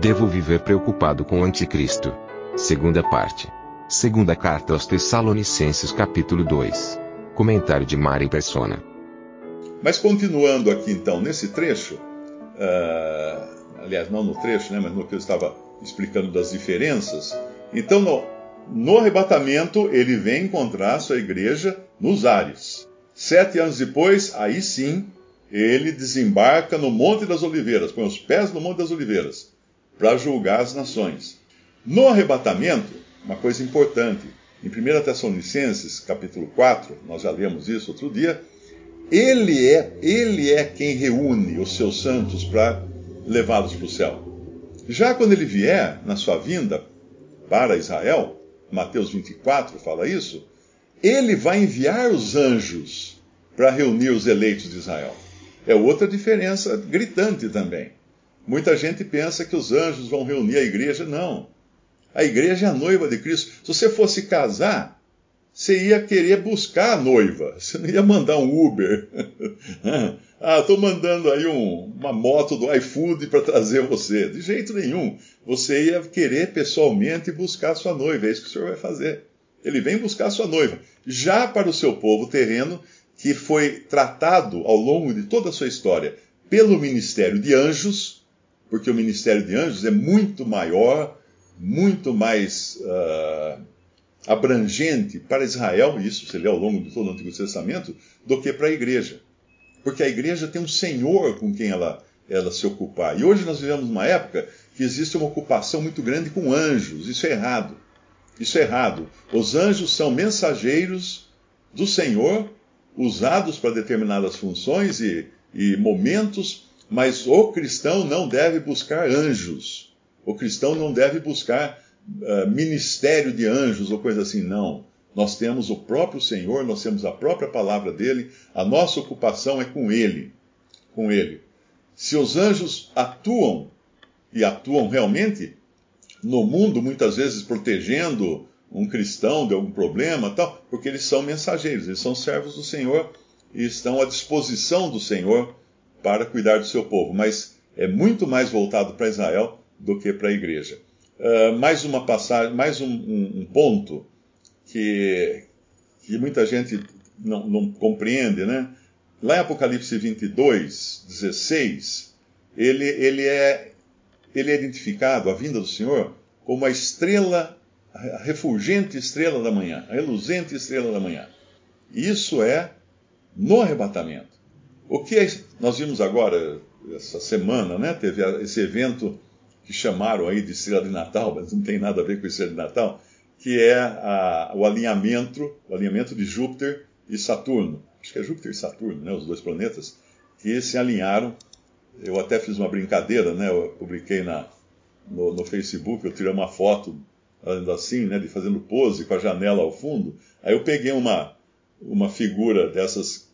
Devo viver preocupado com o anticristo. Segunda parte. Segunda carta aos Tessalonicenses capítulo 2. Comentário de Mari Persona. Mas continuando aqui então nesse trecho, uh, aliás, não no trecho, né, mas no que eu estava explicando das diferenças. Então, no, no arrebatamento, ele vem encontrar sua igreja nos ares. Sete anos depois, aí sim, ele desembarca no Monte das Oliveiras, põe os pés no Monte das Oliveiras, para julgar as nações. No arrebatamento, uma coisa importante, em 1 Tessalonicenses, capítulo 4, nós já lemos isso outro dia, ele é, ele é quem reúne os seus santos para levá-los para o céu. Já quando ele vier, na sua vinda para Israel, Mateus 24 fala isso, ele vai enviar os anjos para reunir os eleitos de Israel. É outra diferença gritante também. Muita gente pensa que os anjos vão reunir a igreja. Não. A igreja é a noiva de Cristo. Se você fosse casar, você ia querer buscar a noiva, você não ia mandar um Uber. ah, estou mandando aí um, uma moto do iFood para trazer você. De jeito nenhum. Você ia querer pessoalmente buscar a sua noiva. É isso que o senhor vai fazer. Ele vem buscar a sua noiva. Já para o seu povo terreno, que foi tratado ao longo de toda a sua história pelo ministério de anjos, porque o ministério de anjos é muito maior, muito mais. Uh, abrangente para Israel, isso se lê ao longo de todo o Antigo Testamento, do que para a igreja. Porque a igreja tem um Senhor com quem ela, ela se ocupar. E hoje nós vivemos uma época que existe uma ocupação muito grande com anjos. Isso é errado. Isso é errado. Os anjos são mensageiros do Senhor, usados para determinadas funções e, e momentos, mas o cristão não deve buscar anjos. O cristão não deve buscar uh, ministério de anjos ou coisa assim, não. Nós temos o próprio Senhor, nós temos a própria palavra dele, a nossa ocupação é com ele. Com ele. Se os anjos atuam, e atuam realmente, no mundo, muitas vezes protegendo um cristão de algum problema, tal, porque eles são mensageiros, eles são servos do Senhor e estão à disposição do Senhor para cuidar do seu povo. Mas é muito mais voltado para Israel do que para a igreja. Uh, mais uma passagem, mais um, um, um ponto que, que, muita gente não, não, compreende, né? Lá em Apocalipse 22, 16, ele, ele, é, ele é identificado, a vinda do Senhor, como a estrela, a refulgente estrela da manhã, a reluzente estrela da manhã. Isso é no arrebatamento. O que é, nós vimos agora, essa semana, né? Teve esse evento que chamaram aí de estrela de Natal, mas não tem nada a ver com estrela de Natal, que é a, o alinhamento, o alinhamento de Júpiter e Saturno. Acho que é Júpiter e Saturno, né, os dois planetas, que se alinharam. Eu até fiz uma brincadeira, né, eu publiquei na, no, no Facebook, eu tirei uma foto assim, né, de fazendo pose com a janela ao fundo. Aí eu peguei uma, uma figura dessas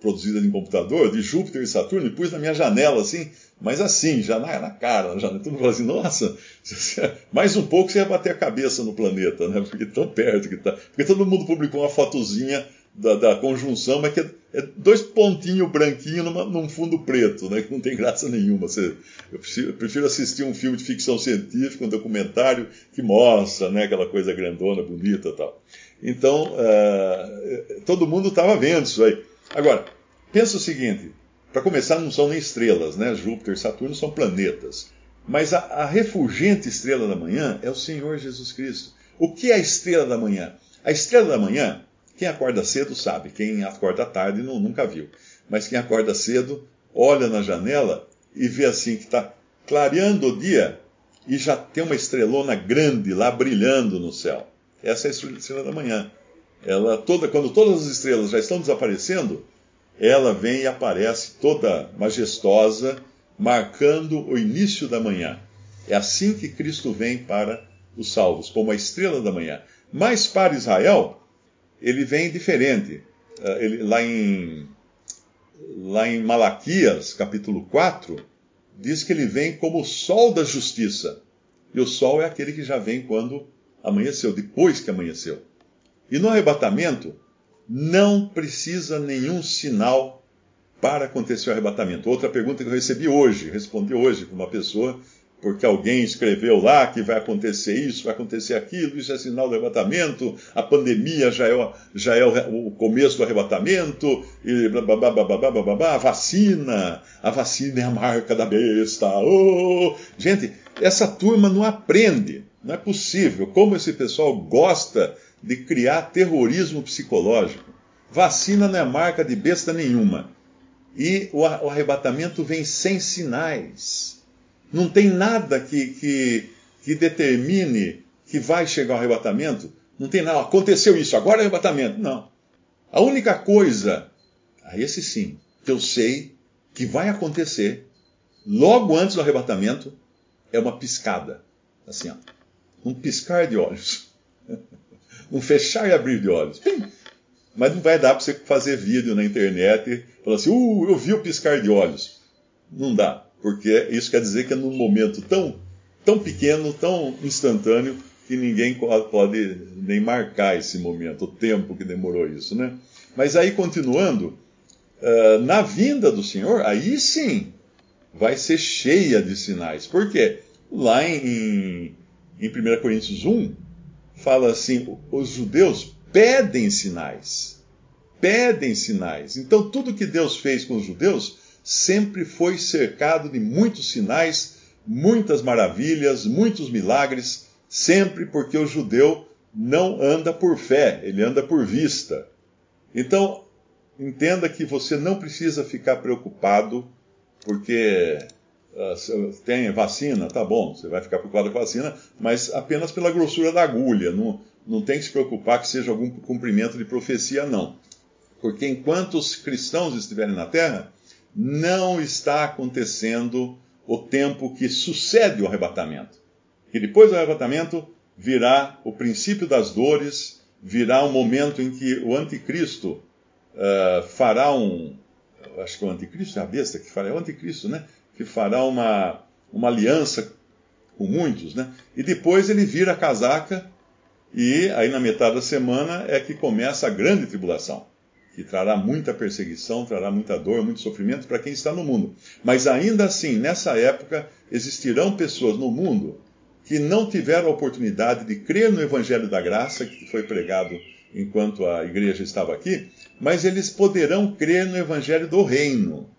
produzidas em computador, de Júpiter e Saturno, e pus na minha janela assim, mas assim, já na, na cara, na janela. Todo mundo fala assim, nossa, mais um pouco você ia bater a cabeça no planeta, né? Porque tão perto que tá. Porque todo mundo publicou uma fotozinha da, da conjunção, mas que é, é dois pontinhos branquinhos numa, num fundo preto, né? Que não tem graça nenhuma. Você, eu, prefiro, eu prefiro assistir um filme de ficção científica, um documentário que mostra, né? Aquela coisa grandona, bonita tal. Então, uh, todo mundo estava vendo isso aí. Agora, pensa o seguinte: para começar, não são nem estrelas, né? Júpiter e Saturno são planetas. Mas a, a refulgente estrela da manhã é o Senhor Jesus Cristo. O que é a estrela da manhã? A estrela da manhã, quem acorda cedo sabe, quem acorda tarde não, nunca viu. Mas quem acorda cedo olha na janela e vê assim que está clareando o dia e já tem uma estrelona grande lá brilhando no céu. Essa é a estrela da manhã. Ela toda, quando todas as estrelas já estão desaparecendo, ela vem e aparece toda majestosa, marcando o início da manhã. É assim que Cristo vem para os salvos, como a estrela da manhã. Mas para Israel, ele vem diferente. Ah, ele, lá, em, lá em Malaquias, capítulo 4, diz que ele vem como o sol da justiça. E o sol é aquele que já vem quando amanheceu, depois que amanheceu. E no arrebatamento, não precisa nenhum sinal para acontecer o arrebatamento. Outra pergunta que eu recebi hoje, respondi hoje para uma pessoa, porque alguém escreveu lá que vai acontecer isso, vai acontecer aquilo, isso é sinal do arrebatamento, a pandemia já é, já é o, começo do arrebatamento, e blá, blá, blá, blá, blá, blá, blá, a vacina, a vacina é a marca da besta. Oh! Gente, essa turma não aprende, não é possível. Como esse pessoal gosta de criar terrorismo psicológico. Vacina não é marca de besta nenhuma. E o arrebatamento vem sem sinais. Não tem nada que, que, que determine que vai chegar o arrebatamento. Não tem nada. Aconteceu isso, agora é arrebatamento. Não. A única coisa, a esse sim, que eu sei que vai acontecer logo antes do arrebatamento é uma piscada. Assim, ó. Um piscar de olhos. um fechar e abrir de olhos. Mas não vai dar para você fazer vídeo na internet e falar assim, uh, eu vi o piscar de olhos. Não dá, porque isso quer dizer que é num momento tão, tão pequeno, tão instantâneo, que ninguém pode nem marcar esse momento, o tempo que demorou isso, né? Mas aí, continuando, uh, na vinda do Senhor, aí sim vai ser cheia de sinais. Por quê? Lá em, em 1 Coríntios 1, fala assim: os judeus pedem sinais. Pedem sinais. Então, tudo que Deus fez com os judeus sempre foi cercado de muitos sinais, muitas maravilhas, muitos milagres, sempre porque o judeu não anda por fé, ele anda por vista. Então, entenda que você não precisa ficar preocupado, porque uh, tem vacina, tá bom, você vai ficar preocupado com a vacina, mas apenas pela grossura da agulha. Não, não tem que se preocupar que seja algum cumprimento de profecia, não. Porque enquanto os cristãos estiverem na terra, não está acontecendo o tempo que sucede o arrebatamento. E depois do arrebatamento virá o princípio das dores, virá o momento em que o anticristo uh, fará um. Acho que o anticristo é a besta que fará, é o anticristo, né? Que fará uma, uma aliança com muitos, né? E depois ele vira a casaca e aí na metade da semana é que começa a grande tribulação, que trará muita perseguição, trará muita dor, muito sofrimento para quem está no mundo. Mas ainda assim, nessa época, existirão pessoas no mundo que não tiveram a oportunidade de crer no evangelho da graça que foi pregado enquanto a igreja estava aqui, mas eles poderão crer no evangelho do reino.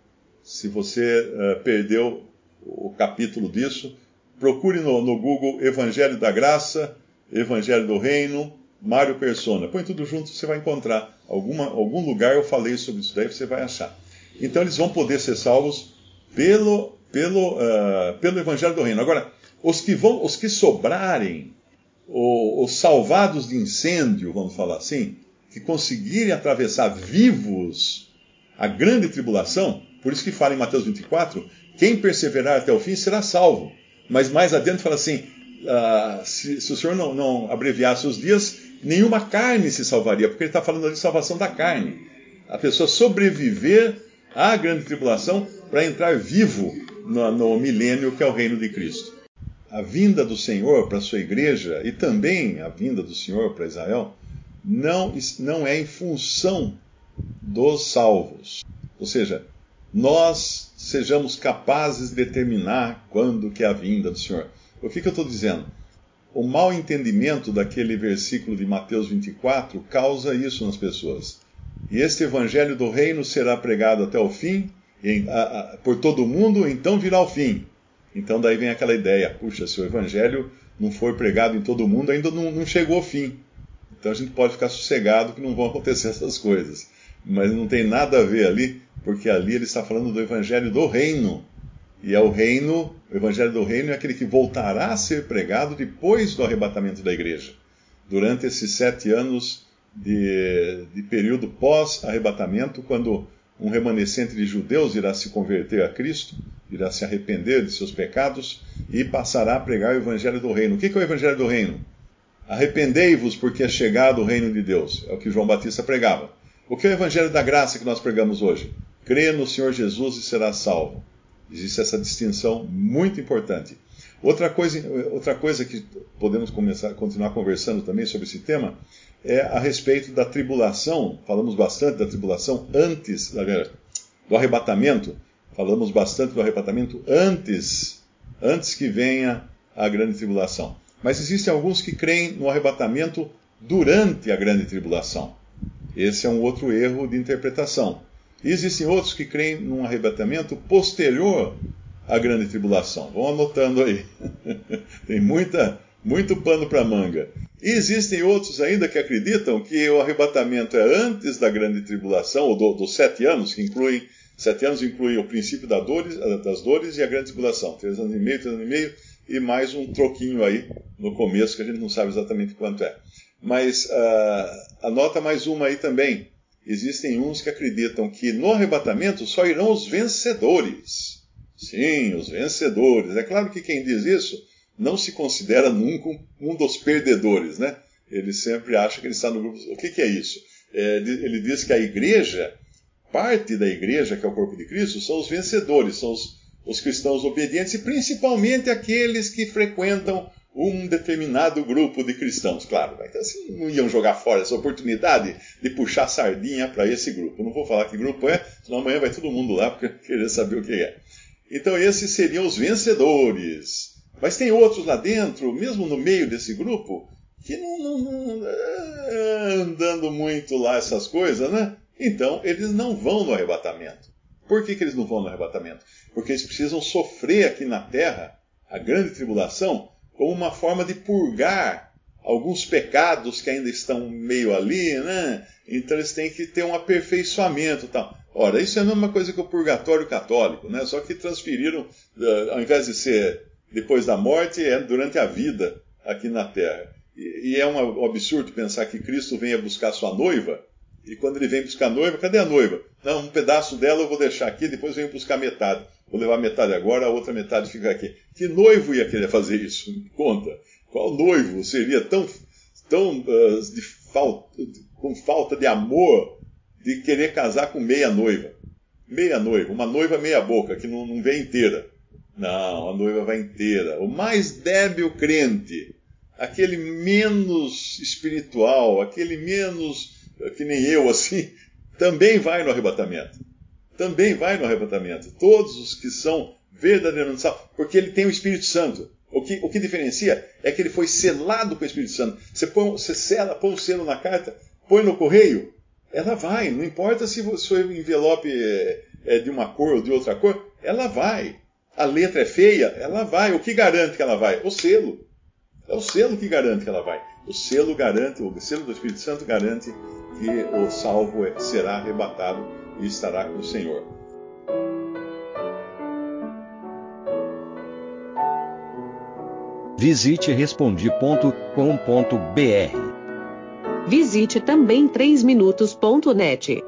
Se você uh, perdeu o capítulo disso, procure no, no, Google Evangelho da Graça, Evangelho do Reino, Mário Persona. Põe tudo junto, você vai encontrar. Alguma, algum lugar eu falei sobre isso daí, você vai achar. Então eles vão poder ser salvos pelo, pelo, uh, pelo Evangelho do Reino. Agora, os que, vão, os que sobrarem, os salvados de incêndio, vamos falar assim, que conseguirem atravessar vivos a grande tribulação, por isso que fala em Mateus 24: quem perseverar até o fim será salvo. Mas mais adiante fala assim: uh, se, se, o Senhor não, não abreviasse os dias, nenhuma carne se salvaria, porque ele está falando de salvação da carne. A pessoa sobreviver à grande tribulação para entrar vivo no, no milênio que é o reino de Cristo. A vinda do Senhor para a sua igreja e também a vinda do Senhor para Israel não, não é em função dos salvos. Ou seja, nós sejamos capazes de determinar quando que é a vinda do Senhor. O que, que eu estou dizendo? O mal entendimento daquele versículo de Mateus 24 causa isso nas pessoas. E este evangelho do reino será pregado até o fim, em, a, a, por todo o mundo, então virá o fim. Então daí vem aquela ideia, puxa, se o evangelho não for pregado em todo o mundo, ainda não, não chegou ao fim. Então a gente pode ficar sossegado que não vão acontecer essas coisas. Mas não tem nada a ver ali porque ali ele está falando do evangelho do reino. E é o reino, o evangelho do reino é aquele que voltará a ser pregado depois do arrebatamento da igreja, durante esses sete anos de, de período pós-arrebatamento, quando um remanescente de judeus irá se converter a Cristo, irá se arrepender de seus pecados e passará a pregar o evangelho do reino. O que é o evangelho do reino? Arrependei-vos, porque é chegado o reino de Deus. É o que João Batista pregava. O que é o evangelho da graça que nós pregamos hoje? Crê no Senhor Jesus e será salvo. Existe essa distinção muito importante. Outra coisa, outra coisa que podemos começar, continuar conversando também sobre esse tema é a respeito da tribulação. Falamos bastante da tribulação antes do arrebatamento. Falamos bastante do arrebatamento antes, antes que venha a grande tribulação. Mas existem alguns que creem no arrebatamento durante a grande tribulação. Esse é um outro erro de interpretação. E existem outros que creem num arrebatamento posterior à grande tribulação. Vão anotando aí. Tem muita, muito pano para manga. E existem outros ainda que acreditam que o arrebatamento é antes da grande tribulação, ou do, dos sete anos, que incluem. Sete anos incluem o princípio da dores, das dores e a grande tribulação. Três anos e meio, três anos e meio, e mais um troquinho aí no começo, que a gente não sabe exatamente quanto é. Mas uh, anota mais uma aí também. Existem uns que acreditam que no arrebatamento só irão os vencedores. Sim, os vencedores. É claro que quem diz isso não se considera nunca um dos perdedores, né? Ele sempre acha que ele está no grupo. O que, que é isso? É, ele diz que a igreja, parte da igreja, que é o corpo de Cristo, são os vencedores, são os, os cristãos obedientes e principalmente aqueles que frequentam um determinado grupo de cristãos. Claro, então assim, não iam jogar fora essa oportunidade de puxar sardinha para esse grupo. não vou falar que grupo é, senão amanhã vai todo mundo lá porque querer saber o que é. Então esses seriam os vencedores. Mas tem outros lá dentro, mesmo no meio desse grupo, que não, não, não é, andando muito lá essas coisas, né? Então eles não vão no arrebatamento. Por que, que eles não vão no arrebatamento? Porque eles precisam sofrer aqui na terra a grande tribulação como uma forma de purgar alguns pecados que ainda estão meio ali, né? Então eles têm que ter um aperfeiçoamento tal. Ora, isso é a mesma coisa que o purgatório católico, né? Só que transferiram, uh, ao invés de ser depois da morte, é durante a vida aqui na Terra. E, e é um absurdo pensar que Cristo venha buscar sua noiva, e quando ele vem buscar a noiva, cadê a noiva? Não, um pedaço dela eu vou deixar aqui, depois venho buscar metade. Vou levar metade agora, a outra metade fica aqui. Que noivo ia querer fazer isso? Conta. Qual noivo seria tão, tão uh, de falta, com falta de amor de querer casar com meia noiva? Meia noiva, uma noiva meia boca, que não, não vem inteira. Não, a noiva vai inteira. O mais débil crente, aquele menos espiritual, aquele menos que nem eu assim, também vai no arrebatamento. Também vai no arrebatamento. Todos os que são verdadeiramente salvos, porque ele tem o Espírito Santo. O que, o que diferencia é que ele foi selado com o Espírito Santo. Você, põe, você sela, põe o selo na carta, põe no correio, ela vai. Não importa se o seu envelope é, é de uma cor ou de outra cor, ela vai a letra é feia, ela vai. O que garante que ela vai? O selo. É o selo que garante que ela vai. O selo garante, o selo do Espírito Santo garante que o salvo será arrebatado e estará com o Senhor. Visite respondi.com.br. Visite também 3minutos.net.